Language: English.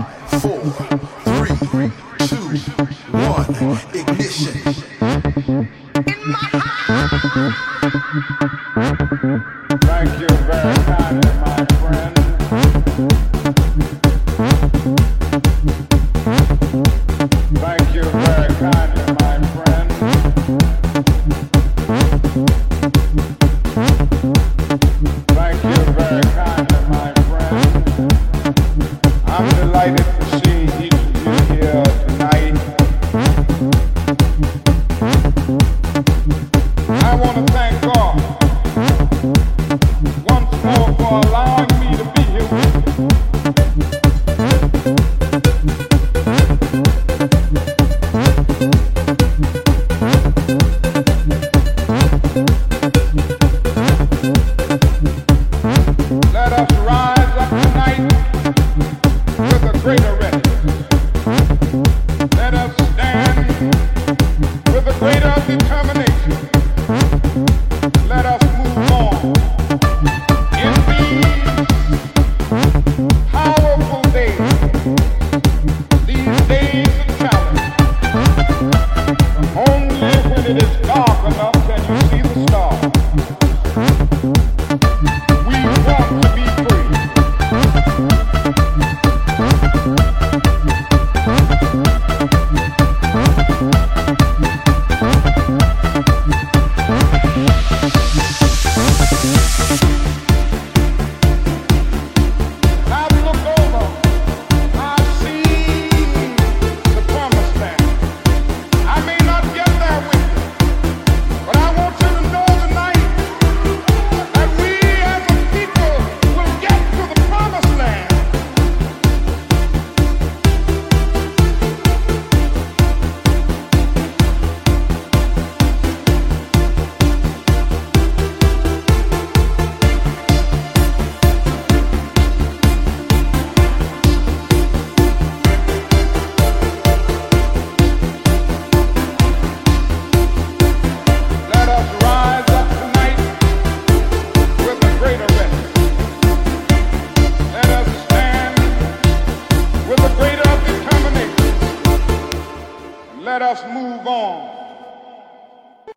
four, three, two, one. Ignition. In my heart.